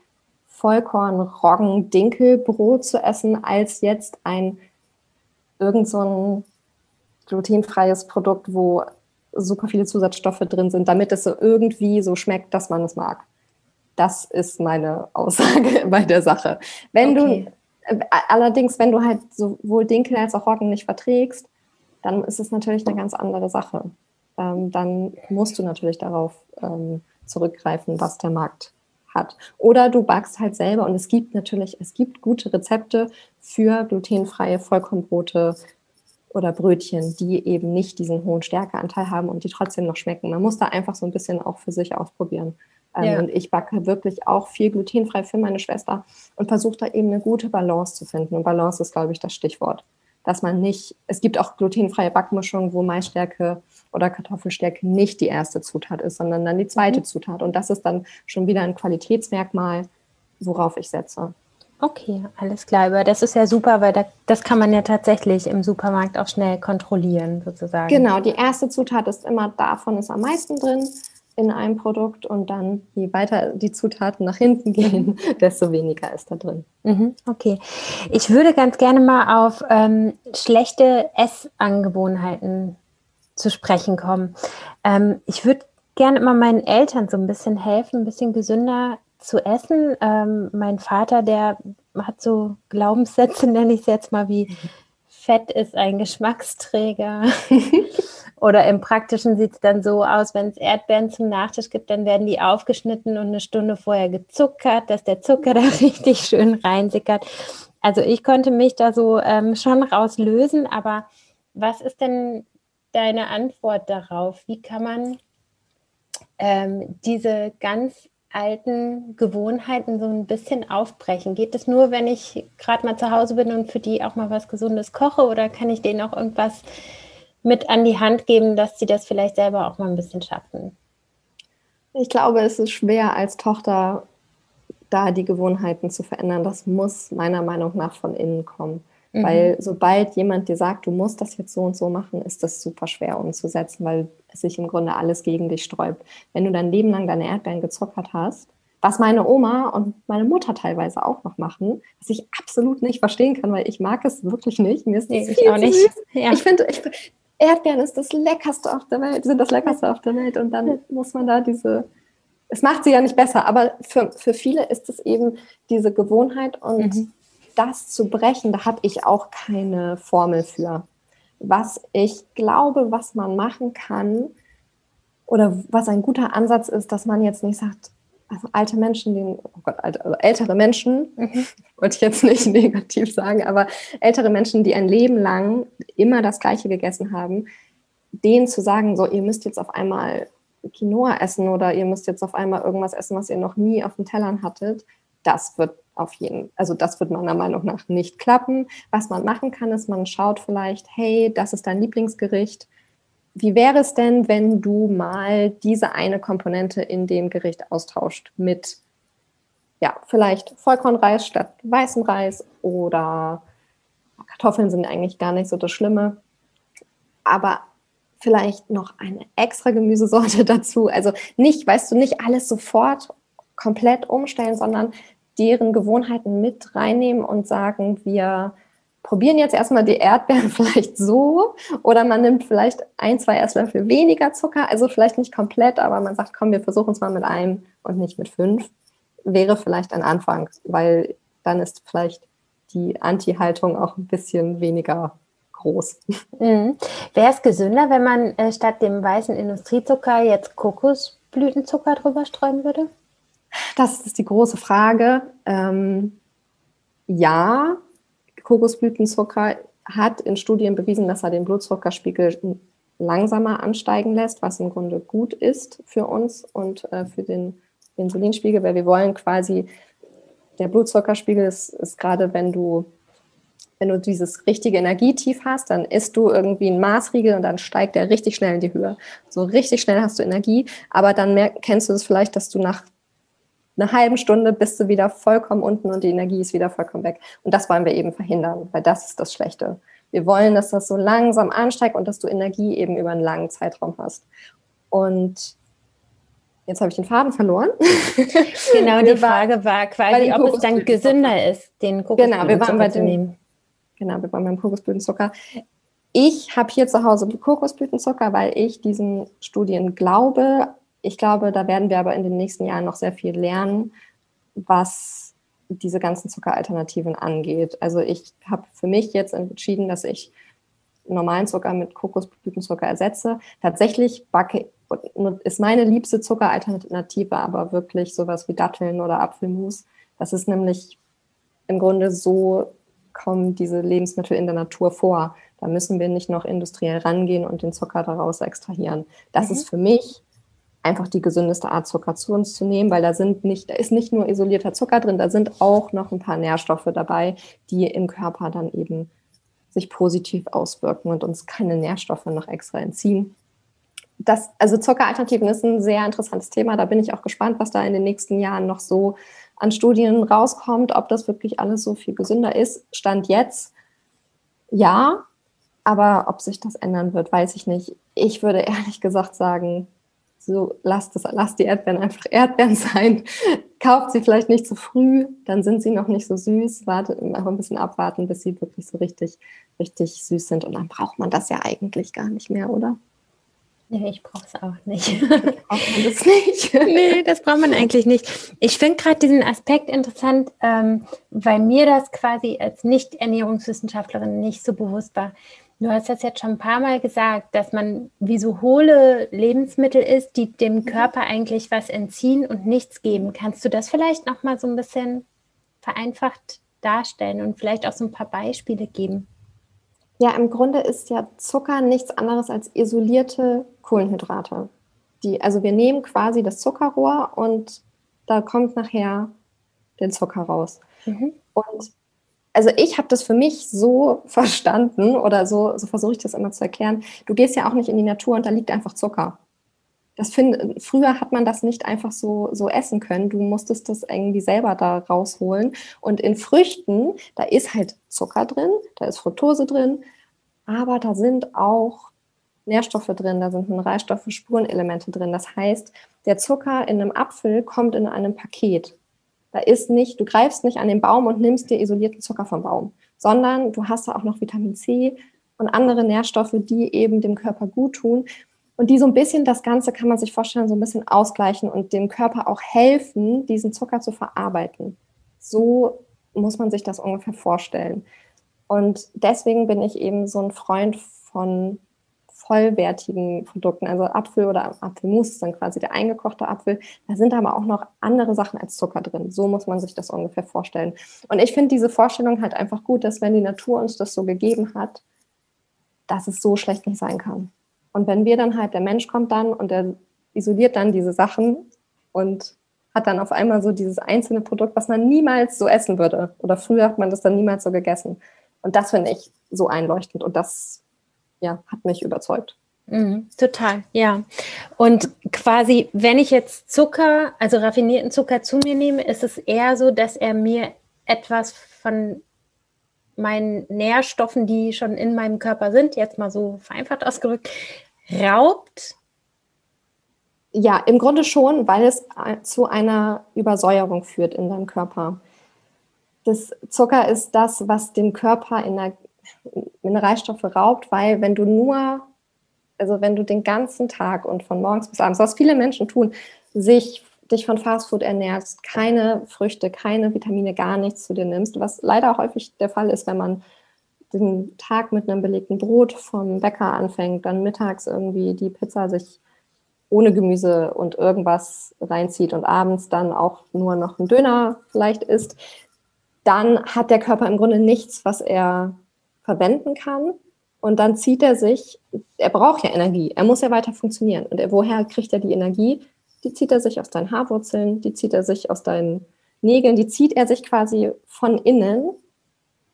Vollkorn-Roggen-Dinkelbrot zu essen, als jetzt ein irgend so ein glutenfreies Produkt, wo super viele Zusatzstoffe drin sind, damit es so irgendwie so schmeckt, dass man es mag. Das ist meine Aussage bei der Sache. Wenn okay. du äh, allerdings, wenn du halt sowohl Dinkel als auch Roggen nicht verträgst, dann ist es natürlich eine ganz andere Sache. Ähm, dann musst du natürlich darauf ähm, zurückgreifen, was der Markt hat. Oder du backst halt selber und es gibt natürlich, es gibt gute Rezepte für glutenfreie Vollkornbrote oder Brötchen, die eben nicht diesen hohen Stärkeanteil haben und die trotzdem noch schmecken. Man muss da einfach so ein bisschen auch für sich ausprobieren. Ähm, ja. Und ich backe wirklich auch viel glutenfrei für meine Schwester und versuche da eben eine gute Balance zu finden. Und Balance ist, glaube ich, das Stichwort. Dass man nicht, es gibt auch glutenfreie Backmischungen, wo Maisstärke oder Kartoffelstärke nicht die erste Zutat ist, sondern dann die zweite mhm. Zutat. Und das ist dann schon wieder ein Qualitätsmerkmal, worauf ich setze. Okay, alles klar. Aber das ist ja super, weil da, das kann man ja tatsächlich im Supermarkt auch schnell kontrollieren, sozusagen. Genau, die erste Zutat ist immer davon ist am meisten drin in einem Produkt und dann je weiter die Zutaten nach hinten gehen, desto weniger ist da drin. Mhm, okay. Ich würde ganz gerne mal auf ähm, schlechte Essangewohnheiten zu sprechen kommen. Ähm, ich würde gerne immer meinen Eltern so ein bisschen helfen, ein bisschen gesünder zu essen. Ähm, mein Vater, der hat so Glaubenssätze, nenne ich es jetzt mal, wie Fett ist ein Geschmacksträger. Oder im Praktischen sieht es dann so aus, wenn es Erdbeeren zum Nachtisch gibt, dann werden die aufgeschnitten und eine Stunde vorher gezuckert, dass der Zucker da richtig schön reinsickert. Also ich konnte mich da so ähm, schon rauslösen, aber was ist denn deine Antwort darauf? Wie kann man ähm, diese ganz alten Gewohnheiten so ein bisschen aufbrechen? Geht es nur, wenn ich gerade mal zu Hause bin und für die auch mal was Gesundes koche oder kann ich denen auch irgendwas mit an die Hand geben, dass sie das vielleicht selber auch mal ein bisschen schaffen? Ich glaube, es ist schwer als Tochter da die Gewohnheiten zu verändern. Das muss meiner Meinung nach von innen kommen. Mhm. Weil sobald jemand dir sagt, du musst das jetzt so und so machen, ist das super schwer umzusetzen, weil sich im Grunde alles gegen dich sträubt. Wenn du dein Leben lang deine Erdbeeren gezuckert hast, was meine Oma und meine Mutter teilweise auch noch machen, was ich absolut nicht verstehen kann, weil ich mag es wirklich nicht. Mir ist nee, ich auch nicht. Ja. Ich finde, Erdbeeren ist das leckerste auf der Welt, sind das leckerste auf der Welt und dann muss man da diese es macht sie ja nicht besser, aber für, für viele ist es eben diese Gewohnheit und mhm. Das zu brechen, da habe ich auch keine Formel für. Was ich glaube, was man machen kann oder was ein guter Ansatz ist, dass man jetzt nicht sagt, also alte Menschen, den, oh Gott, alte, also ältere Menschen, mhm. wollte ich jetzt nicht negativ sagen, aber ältere Menschen, die ein Leben lang immer das Gleiche gegessen haben, denen zu sagen, so, ihr müsst jetzt auf einmal Quinoa essen oder ihr müsst jetzt auf einmal irgendwas essen, was ihr noch nie auf den Tellern hattet, das wird auf jeden, also das wird meiner Meinung nach nicht klappen. Was man machen kann, ist, man schaut vielleicht, hey, das ist dein Lieblingsgericht. Wie wäre es denn, wenn du mal diese eine Komponente in dem Gericht austauscht mit, ja, vielleicht Vollkornreis statt weißem Reis oder Kartoffeln sind eigentlich gar nicht so das Schlimme. Aber vielleicht noch eine extra Gemüsesorte dazu. Also nicht, weißt du, nicht alles sofort komplett umstellen, sondern deren Gewohnheiten mit reinnehmen und sagen, wir probieren jetzt erstmal die Erdbeeren vielleicht so oder man nimmt vielleicht ein, zwei Esslöffel weniger Zucker, also vielleicht nicht komplett, aber man sagt, komm, wir versuchen es mal mit einem und nicht mit fünf, wäre vielleicht ein Anfang, weil dann ist vielleicht die Anti-Haltung auch ein bisschen weniger groß. Mhm. Wäre es gesünder, wenn man äh, statt dem weißen Industriezucker jetzt Kokosblütenzucker drüber streuen würde? Das ist die große Frage. Ähm, ja, Kokosblütenzucker hat in Studien bewiesen, dass er den Blutzuckerspiegel langsamer ansteigen lässt, was im Grunde gut ist für uns und äh, für den Insulinspiegel, weil wir wollen quasi, der Blutzuckerspiegel ist, ist gerade, wenn du wenn du dieses richtige Energietief hast, dann isst du irgendwie ein Maßriegel und dann steigt der richtig schnell in die Höhe. So richtig schnell hast du Energie, aber dann merk, kennst du es das vielleicht, dass du nach einer halben Stunde bist du wieder vollkommen unten und die Energie ist wieder vollkommen weg. Und das wollen wir eben verhindern, weil das ist das Schlechte. Wir wollen, dass das so langsam ansteigt und dass du Energie eben über einen langen Zeitraum hast. Und jetzt habe ich den Faden verloren. Genau, die Frage war quasi, ob es dann gesünder ist, den Kokosblütenzucker genau, wir waren bei zu nehmen. Genau, wir waren beim Kokosblütenzucker. Ich habe hier zu Hause Kokosblütenzucker, weil ich diesen Studien glaube. Ich glaube, da werden wir aber in den nächsten Jahren noch sehr viel lernen, was diese ganzen Zuckeralternativen angeht. Also ich habe für mich jetzt entschieden, dass ich normalen Zucker mit Kokosblütenzucker ersetze. Tatsächlich backe, ist meine liebste Zuckeralternative aber wirklich sowas wie Datteln oder Apfelmus. Das ist nämlich im Grunde so kommen diese Lebensmittel in der Natur vor. Da müssen wir nicht noch industriell rangehen und den Zucker daraus extrahieren. Das mhm. ist für mich einfach die gesündeste Art, Zucker zu uns zu nehmen, weil da sind nicht, da ist nicht nur isolierter Zucker drin, da sind auch noch ein paar Nährstoffe dabei, die im Körper dann eben sich positiv auswirken und uns keine Nährstoffe noch extra entziehen. Das, also Zuckeralternativen ist ein sehr interessantes Thema. Da bin ich auch gespannt, was da in den nächsten Jahren noch so an Studien rauskommt, ob das wirklich alles so viel gesünder ist. Stand jetzt ja, aber ob sich das ändern wird, weiß ich nicht. Ich würde ehrlich gesagt sagen, so lasst, es, lasst die Erdbeeren einfach Erdbeeren sein. Kauft sie vielleicht nicht zu früh, dann sind sie noch nicht so süß. Wartet einfach ein bisschen abwarten, bis sie wirklich so richtig, richtig süß sind. Und dann braucht man das ja eigentlich gar nicht mehr, oder? Nee, ich brauche es auch nicht. braucht man das nicht? nee, das braucht man eigentlich nicht. Ich finde gerade diesen Aspekt interessant, ähm, weil mir das quasi als Nicht-Ernährungswissenschaftlerin nicht so bewusst war. Du hast das jetzt schon ein paar Mal gesagt, dass man wie so hohle Lebensmittel ist, die dem mhm. Körper eigentlich was entziehen und nichts geben. Kannst du das vielleicht noch mal so ein bisschen vereinfacht darstellen und vielleicht auch so ein paar Beispiele geben? Ja, im Grunde ist ja Zucker nichts anderes als isolierte Kohlenhydrate. Die, also wir nehmen quasi das Zuckerrohr und da kommt nachher der Zucker raus. Mhm. Und also ich habe das für mich so verstanden oder so, so versuche ich das immer zu erklären. Du gehst ja auch nicht in die Natur und da liegt einfach Zucker. Das find, früher hat man das nicht einfach so, so essen können. Du musstest das irgendwie selber da rausholen. Und in Früchten, da ist halt Zucker drin, da ist Fructose drin, aber da sind auch Nährstoffe drin, da sind Mineralstoffe, Spurenelemente drin. Das heißt, der Zucker in einem Apfel kommt in einem Paket. Da ist nicht, du greifst nicht an den Baum und nimmst dir isolierten Zucker vom Baum, sondern du hast da auch noch Vitamin C und andere Nährstoffe, die eben dem Körper gut tun und die so ein bisschen das Ganze kann man sich vorstellen, so ein bisschen ausgleichen und dem Körper auch helfen, diesen Zucker zu verarbeiten. So muss man sich das ungefähr vorstellen. Und deswegen bin ich eben so ein Freund von vollwertigen Produkten, also Apfel oder Apfelmus ist dann quasi der eingekochte Apfel. Da sind aber auch noch andere Sachen als Zucker drin. So muss man sich das ungefähr vorstellen. Und ich finde diese Vorstellung halt einfach gut, dass wenn die Natur uns das so gegeben hat, dass es so schlecht nicht sein kann. Und wenn wir dann halt, der Mensch kommt dann und der isoliert dann diese Sachen und hat dann auf einmal so dieses einzelne Produkt, was man niemals so essen würde. Oder früher hat man das dann niemals so gegessen. Und das finde ich so einleuchtend und das ja, hat mich überzeugt. Mhm, total, ja. Und quasi, wenn ich jetzt Zucker, also raffinierten Zucker zu mir nehme, ist es eher so, dass er mir etwas von meinen Nährstoffen, die schon in meinem Körper sind, jetzt mal so vereinfacht ausgedrückt, raubt? Ja, im Grunde schon, weil es zu einer Übersäuerung führt in deinem Körper. Das Zucker ist das, was dem Körper in der Mineralstoffe raubt, weil wenn du nur, also wenn du den ganzen Tag und von morgens bis abends, was viele Menschen tun, sich dich von Fastfood ernährst, keine Früchte, keine Vitamine, gar nichts zu dir nimmst, was leider häufig der Fall ist, wenn man den Tag mit einem belegten Brot vom Bäcker anfängt, dann mittags irgendwie die Pizza sich ohne Gemüse und irgendwas reinzieht und abends dann auch nur noch einen Döner vielleicht isst, dann hat der Körper im Grunde nichts, was er verwenden kann. Und dann zieht er sich, er braucht ja Energie, er muss ja weiter funktionieren. Und er, woher kriegt er die Energie? Die zieht er sich aus deinen Haarwurzeln, die zieht er sich aus deinen Nägeln, die zieht er sich quasi von innen,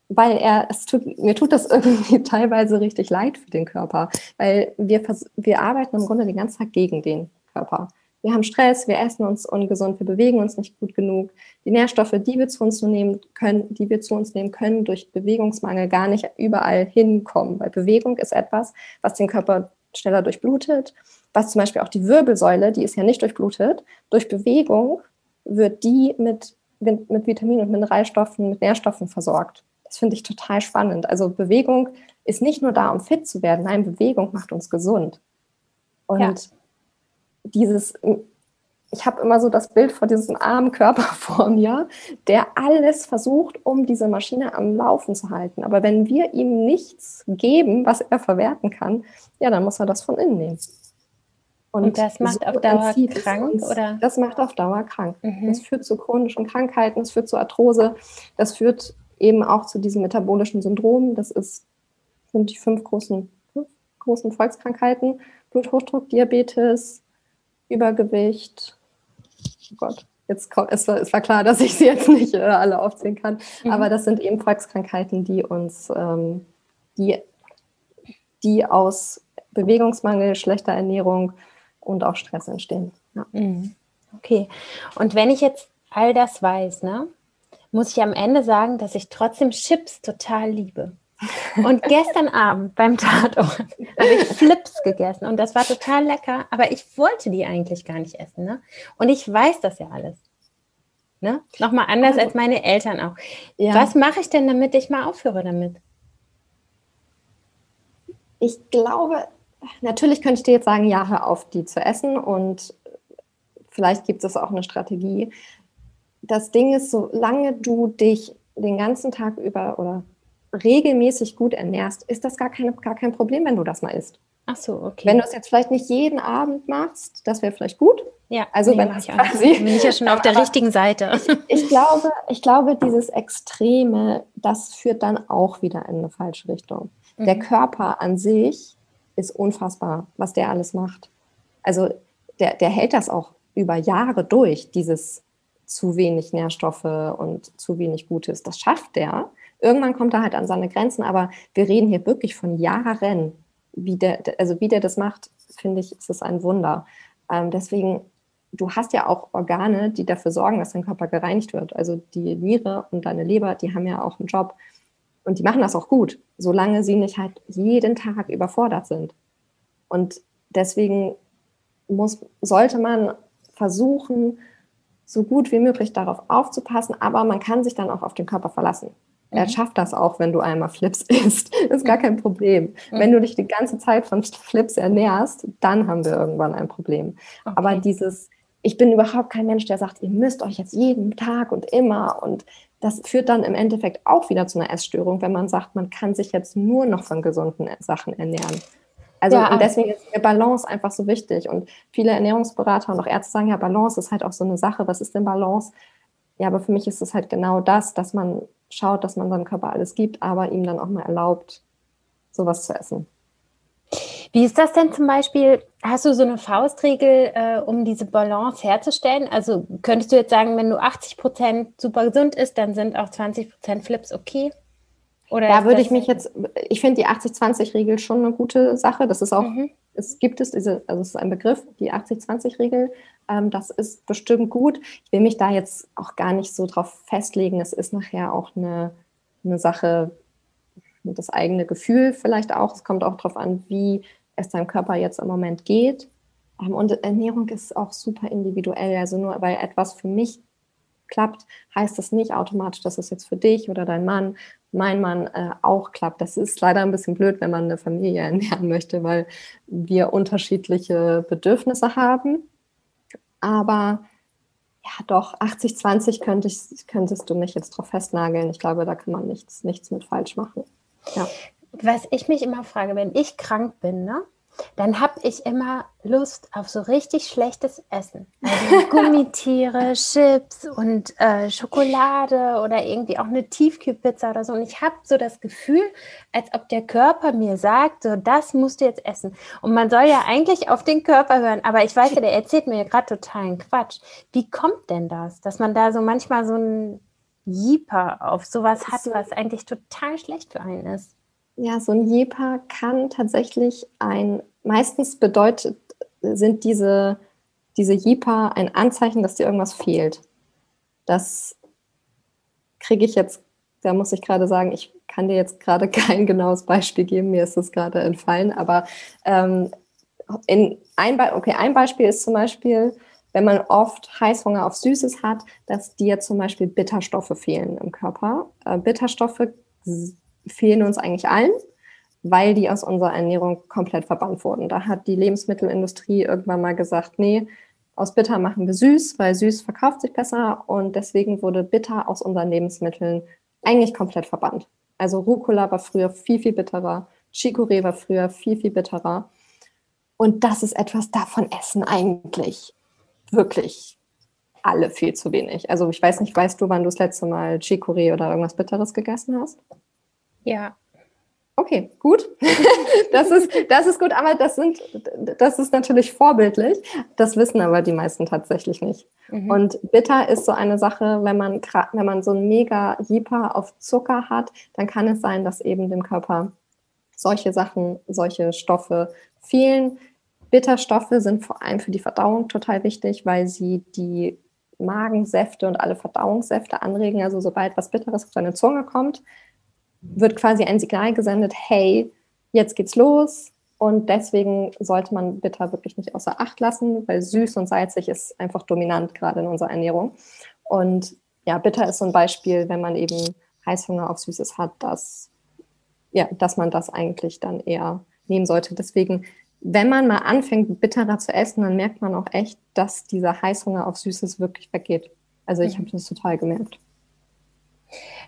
weil er, es tut, mir tut das irgendwie teilweise richtig leid für den Körper, weil wir, wir arbeiten im Grunde den ganzen Tag gegen den Körper wir haben Stress, wir essen uns ungesund, wir bewegen uns nicht gut genug. Die Nährstoffe, die wir zu uns nehmen können, die wir zu uns nehmen können, durch Bewegungsmangel gar nicht überall hinkommen. Weil Bewegung ist etwas, was den Körper schneller durchblutet, was zum Beispiel auch die Wirbelsäule, die ist ja nicht durchblutet, durch Bewegung wird die mit, mit Vitaminen und Mineralstoffen, mit Nährstoffen versorgt. Das finde ich total spannend. Also Bewegung ist nicht nur da, um fit zu werden. Nein, Bewegung macht uns gesund. Und ja dieses, ich habe immer so das Bild vor diesem armen Körper vor mir, der alles versucht, um diese Maschine am Laufen zu halten. Aber wenn wir ihm nichts geben, was er verwerten kann, ja, dann muss er das von innen nehmen. Und, Und das macht so auf Dauer krank, uns, oder? Das macht auf Dauer krank. Mhm. Das führt zu chronischen Krankheiten, das führt zu Arthrose, das führt eben auch zu diesem metabolischen Syndrom. Das ist, sind die fünf großen, fünf großen Volkskrankheiten. Bluthochdruck, Diabetes, Übergewicht. Oh Gott, jetzt kommt, es, war, es war klar, dass ich sie jetzt nicht äh, alle aufzählen kann. Mhm. Aber das sind eben Volkskrankheiten, die uns, ähm, die, die aus Bewegungsmangel, schlechter Ernährung und auch Stress entstehen. Ja. Mhm. Okay. Und wenn ich jetzt all das weiß, ne, muss ich am Ende sagen, dass ich trotzdem Chips total liebe. Und gestern Abend beim Tatort habe ich Flips gegessen und das war total lecker, aber ich wollte die eigentlich gar nicht essen. Ne? Und ich weiß das ja alles. Ne? Nochmal anders also, als meine Eltern auch. Ja. Was mache ich denn, damit ich mal aufhöre damit? Ich glaube, natürlich könnte ich dir jetzt sagen, ja, hör auf, die zu essen und vielleicht gibt es auch eine Strategie. Das Ding ist, solange du dich den ganzen Tag über oder regelmäßig gut ernährst, ist das gar, keine, gar kein Problem, wenn du das mal isst. Ach so, okay. Wenn du es jetzt vielleicht nicht jeden Abend machst, das wäre vielleicht gut. Ja, also nee, wenn ich quasi, bin ich ja schon auf der richtigen Seite. Ich, ich, glaube, ich glaube, dieses Extreme, das führt dann auch wieder in eine falsche Richtung. Mhm. Der Körper an sich ist unfassbar, was der alles macht. Also der, der hält das auch über Jahre durch, dieses zu wenig Nährstoffe und zu wenig Gutes. Das schafft der. Irgendwann kommt er halt an seine Grenzen, aber wir reden hier wirklich von Jahren. Wie der, also wie der das macht, finde ich, ist es ein Wunder. Ähm, deswegen, du hast ja auch Organe, die dafür sorgen, dass dein Körper gereinigt wird. Also die Niere und deine Leber, die haben ja auch einen Job. Und die machen das auch gut, solange sie nicht halt jeden Tag überfordert sind. Und deswegen muss, sollte man versuchen, so gut wie möglich darauf aufzupassen, aber man kann sich dann auch auf den Körper verlassen. Mhm. Er schafft das auch, wenn du einmal Flips isst. ist gar kein Problem. Mhm. Wenn du dich die ganze Zeit von Flips ernährst, dann haben wir irgendwann ein Problem. Okay. Aber dieses, ich bin überhaupt kein Mensch, der sagt, ihr müsst euch jetzt jeden Tag und immer und das führt dann im Endeffekt auch wieder zu einer Essstörung, wenn man sagt, man kann sich jetzt nur noch von gesunden Sachen ernähren. Also ja, und deswegen ist die Balance einfach so wichtig. Und viele Ernährungsberater und auch Ärzte sagen ja, Balance ist halt auch so eine Sache. Was ist denn Balance? Ja, aber für mich ist es halt genau das, dass man schaut, dass man seinem Körper alles gibt, aber ihm dann auch mal erlaubt, sowas zu essen. Wie ist das denn zum Beispiel? Hast du so eine Faustregel, äh, um diese Balance herzustellen? Also könntest du jetzt sagen, wenn du 80 Prozent super gesund isst, dann sind auch 20 Prozent Flips okay? Oder da würde ich mich jetzt, ich finde die 80-20-Regel schon eine gute Sache. Das ist auch, mhm. Es gibt es, diese, also es ist ein Begriff, die 80-20-Regel. Ähm, das ist bestimmt gut. Ich will mich da jetzt auch gar nicht so drauf festlegen. Es ist nachher auch eine, eine Sache, das eigene Gefühl vielleicht auch. Es kommt auch darauf an, wie es deinem Körper jetzt im Moment geht. Ähm, und Ernährung ist auch super individuell. Also nur weil etwas für mich klappt, heißt das nicht automatisch, dass es jetzt für dich oder dein Mann mein Mann äh, auch klappt. Das ist leider ein bisschen blöd, wenn man eine Familie ernähren möchte, weil wir unterschiedliche Bedürfnisse haben. Aber ja, doch, 80-20 könnte könntest du mich jetzt drauf festnageln. Ich glaube, da kann man nichts, nichts mit falsch machen. Ja. Was ich mich immer frage, wenn ich krank bin, ne? Dann habe ich immer Lust auf so richtig schlechtes Essen. Also Gummitiere, Chips und äh, Schokolade oder irgendwie auch eine Tiefkühlpizza oder so. Und ich habe so das Gefühl, als ob der Körper mir sagt, so das musst du jetzt essen. Und man soll ja eigentlich auf den Körper hören, aber ich weiß ja, der erzählt mir gerade totalen Quatsch. Wie kommt denn das, dass man da so manchmal so ein Jeeper auf sowas hat, was eigentlich total schlecht für einen ist? Ja, so ein Jepa kann tatsächlich ein, meistens bedeutet, sind diese, diese Jepa ein Anzeichen, dass dir irgendwas fehlt. Das kriege ich jetzt, da muss ich gerade sagen, ich kann dir jetzt gerade kein genaues Beispiel geben, mir ist es gerade entfallen, aber ähm, in ein, okay, ein Beispiel ist zum Beispiel, wenn man oft Heißhunger auf Süßes hat, dass dir zum Beispiel Bitterstoffe fehlen im Körper. Äh, Bitterstoffe fehlen uns eigentlich allen, weil die aus unserer Ernährung komplett verbannt wurden. Da hat die Lebensmittelindustrie irgendwann mal gesagt, nee, aus bitter machen wir süß, weil süß verkauft sich besser und deswegen wurde bitter aus unseren Lebensmitteln eigentlich komplett verbannt. Also Rucola war früher viel, viel bitterer, Chicorée war früher viel, viel bitterer. Und das ist etwas, davon essen eigentlich wirklich alle viel zu wenig. Also ich weiß nicht, weißt du, wann du das letzte Mal Chicorée oder irgendwas Bitteres gegessen hast? Ja. Okay, gut. Das ist, das ist gut, aber das sind, das ist natürlich vorbildlich. Das wissen aber die meisten tatsächlich nicht. Mhm. Und bitter ist so eine Sache, wenn man, wenn man so ein mega Jeeper auf Zucker hat, dann kann es sein, dass eben dem Körper solche Sachen, solche Stoffe fehlen. Bitterstoffe sind vor allem für die Verdauung total wichtig, weil sie die Magensäfte und alle Verdauungssäfte anregen. Also sobald was Bitteres auf deine Zunge kommt, wird quasi ein Signal gesendet, hey, jetzt geht's los. Und deswegen sollte man bitter wirklich nicht außer Acht lassen, weil süß und salzig ist einfach dominant gerade in unserer Ernährung. Und ja, bitter ist so ein Beispiel, wenn man eben Heißhunger auf Süßes hat, dass, ja, dass man das eigentlich dann eher nehmen sollte. Deswegen, wenn man mal anfängt, bitterer zu essen, dann merkt man auch echt, dass dieser Heißhunger auf Süßes wirklich weggeht. Also ich mhm. habe das total gemerkt.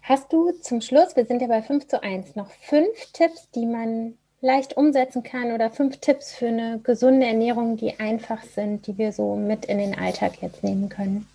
Hast du zum Schluss, wir sind ja bei 5 zu 1, noch fünf Tipps, die man leicht umsetzen kann oder fünf Tipps für eine gesunde Ernährung, die einfach sind, die wir so mit in den Alltag jetzt nehmen können?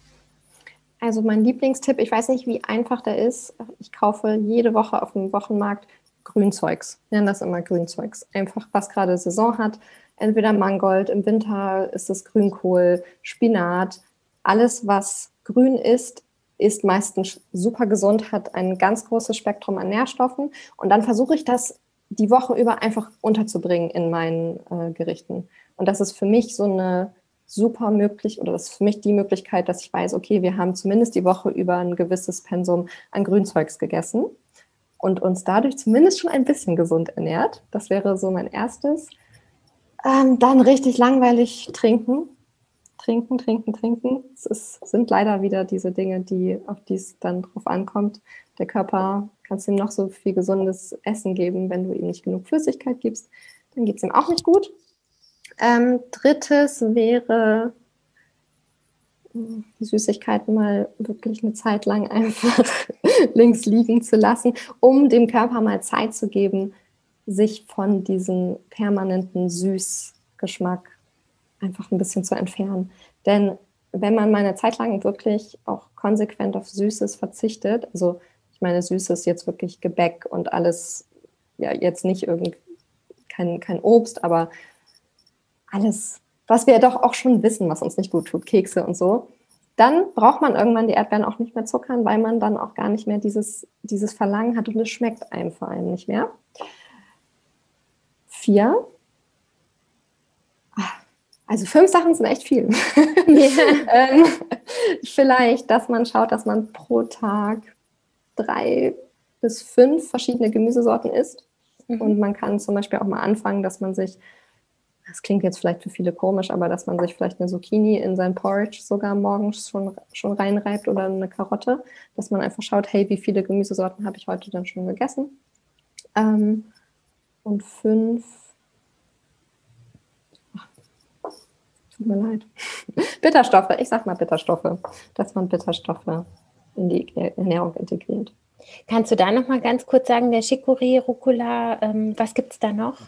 Also mein Lieblingstipp, ich weiß nicht, wie einfach der ist. Ich kaufe jede Woche auf dem Wochenmarkt Grünzeugs. Wir nennen das immer Grünzeugs. Einfach, was gerade Saison hat. Entweder Mangold, im Winter ist es Grünkohl, Spinat. Alles, was grün ist, ist meistens super gesund, hat ein ganz großes Spektrum an Nährstoffen. Und dann versuche ich das die Woche über einfach unterzubringen in meinen äh, Gerichten. Und das ist für mich so eine super möglich oder das ist für mich die Möglichkeit, dass ich weiß, okay, wir haben zumindest die Woche über ein gewisses Pensum an Grünzeugs gegessen und uns dadurch zumindest schon ein bisschen gesund ernährt. Das wäre so mein erstes. Ähm, dann richtig langweilig trinken. Trinken, trinken, trinken. Es ist, sind leider wieder diese Dinge, die, auf die es dann drauf ankommt. Der Körper kannst ihm noch so viel gesundes Essen geben, wenn du ihm nicht genug Flüssigkeit gibst, dann geht es ihm auch nicht gut. Ähm, drittes wäre die Süßigkeiten mal wirklich eine Zeit lang einfach links liegen zu lassen, um dem Körper mal Zeit zu geben, sich von diesem permanenten Süßgeschmack einfach ein bisschen zu entfernen. Denn wenn man mal eine Zeit lang wirklich auch konsequent auf Süßes verzichtet, also ich meine, Süßes jetzt wirklich Gebäck und alles, ja, jetzt nicht irgend kein, kein Obst, aber alles, was wir doch auch schon wissen, was uns nicht gut tut, Kekse und so, dann braucht man irgendwann die Erdbeeren auch nicht mehr zuckern, weil man dann auch gar nicht mehr dieses, dieses Verlangen hat und es schmeckt einem vor allem nicht mehr. Vier. Also fünf Sachen sind echt viel. ähm, vielleicht, dass man schaut, dass man pro Tag drei bis fünf verschiedene Gemüsesorten isst. Mhm. Und man kann zum Beispiel auch mal anfangen, dass man sich das klingt jetzt vielleicht für viele komisch, aber dass man sich vielleicht eine Zucchini in sein Porridge sogar morgens schon, schon reinreibt oder eine Karotte, dass man einfach schaut, hey, wie viele Gemüsesorten habe ich heute denn schon gegessen? Ähm, und fünf, ach, tut mir leid, Bitterstoffe, ich sag mal Bitterstoffe, dass man Bitterstoffe in die Ernährung integriert. Kannst du da noch mal ganz kurz sagen, der Chicorée, Rucola, ähm, was gibt es da noch?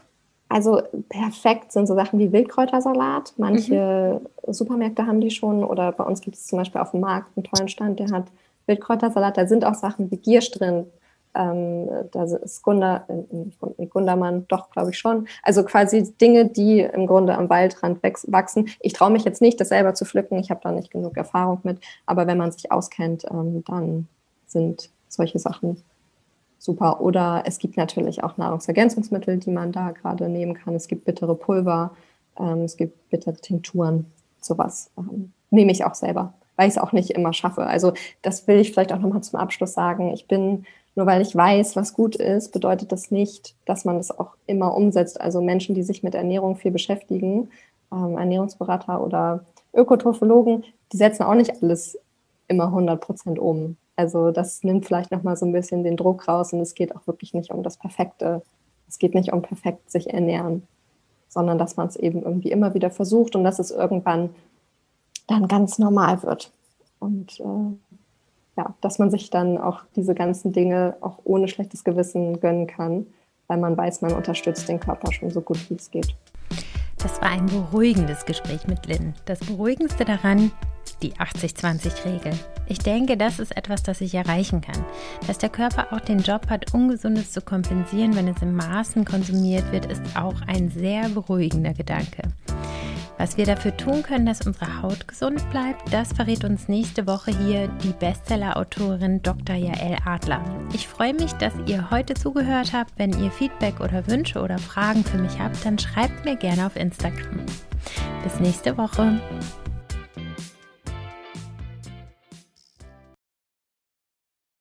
Also perfekt sind so Sachen wie Wildkräutersalat. Manche mhm. Supermärkte haben die schon oder bei uns gibt es zum Beispiel auf dem Markt einen tollen Stand, der hat Wildkräutersalat. Da sind auch Sachen wie Giersch drin. Ähm, da ist Gunda, äh, Gundermann, doch, glaube ich schon. Also quasi Dinge, die im Grunde am Waldrand wachsen. Ich traue mich jetzt nicht, das selber zu pflücken. Ich habe da nicht genug Erfahrung mit. Aber wenn man sich auskennt, ähm, dann sind solche Sachen super. Oder es gibt natürlich auch Nahrungsergänzungsmittel, die man da gerade nehmen kann. Es gibt bittere Pulver, ähm, es gibt bittere Tinkturen, sowas ähm, nehme ich auch selber, weil ich es auch nicht immer schaffe. Also das will ich vielleicht auch nochmal zum Abschluss sagen. Ich bin, nur weil ich weiß, was gut ist, bedeutet das nicht, dass man das auch immer umsetzt. Also Menschen, die sich mit Ernährung viel beschäftigen, ähm, Ernährungsberater oder Ökotrophologen, die setzen auch nicht alles immer 100 Prozent um. Also das nimmt vielleicht nochmal so ein bisschen den Druck raus und es geht auch wirklich nicht um das Perfekte. Es geht nicht um perfekt sich ernähren, sondern dass man es eben irgendwie immer wieder versucht und dass es irgendwann dann ganz normal wird. Und äh, ja, dass man sich dann auch diese ganzen Dinge auch ohne schlechtes Gewissen gönnen kann, weil man weiß, man unterstützt den Körper schon so gut wie es geht. Das war ein beruhigendes Gespräch mit Lynn. Das Beruhigendste daran, die 80-20-Regel. Ich denke, das ist etwas, das ich erreichen kann. Dass der Körper auch den Job hat, Ungesundes zu kompensieren, wenn es in Maßen konsumiert wird, ist auch ein sehr beruhigender Gedanke. Was wir dafür tun können, dass unsere Haut gesund bleibt, das verrät uns nächste Woche hier die Bestseller-Autorin Dr. Jael Adler. Ich freue mich, dass ihr heute zugehört habt. Wenn ihr Feedback oder Wünsche oder Fragen für mich habt, dann schreibt mir gerne auf Instagram. Bis nächste Woche.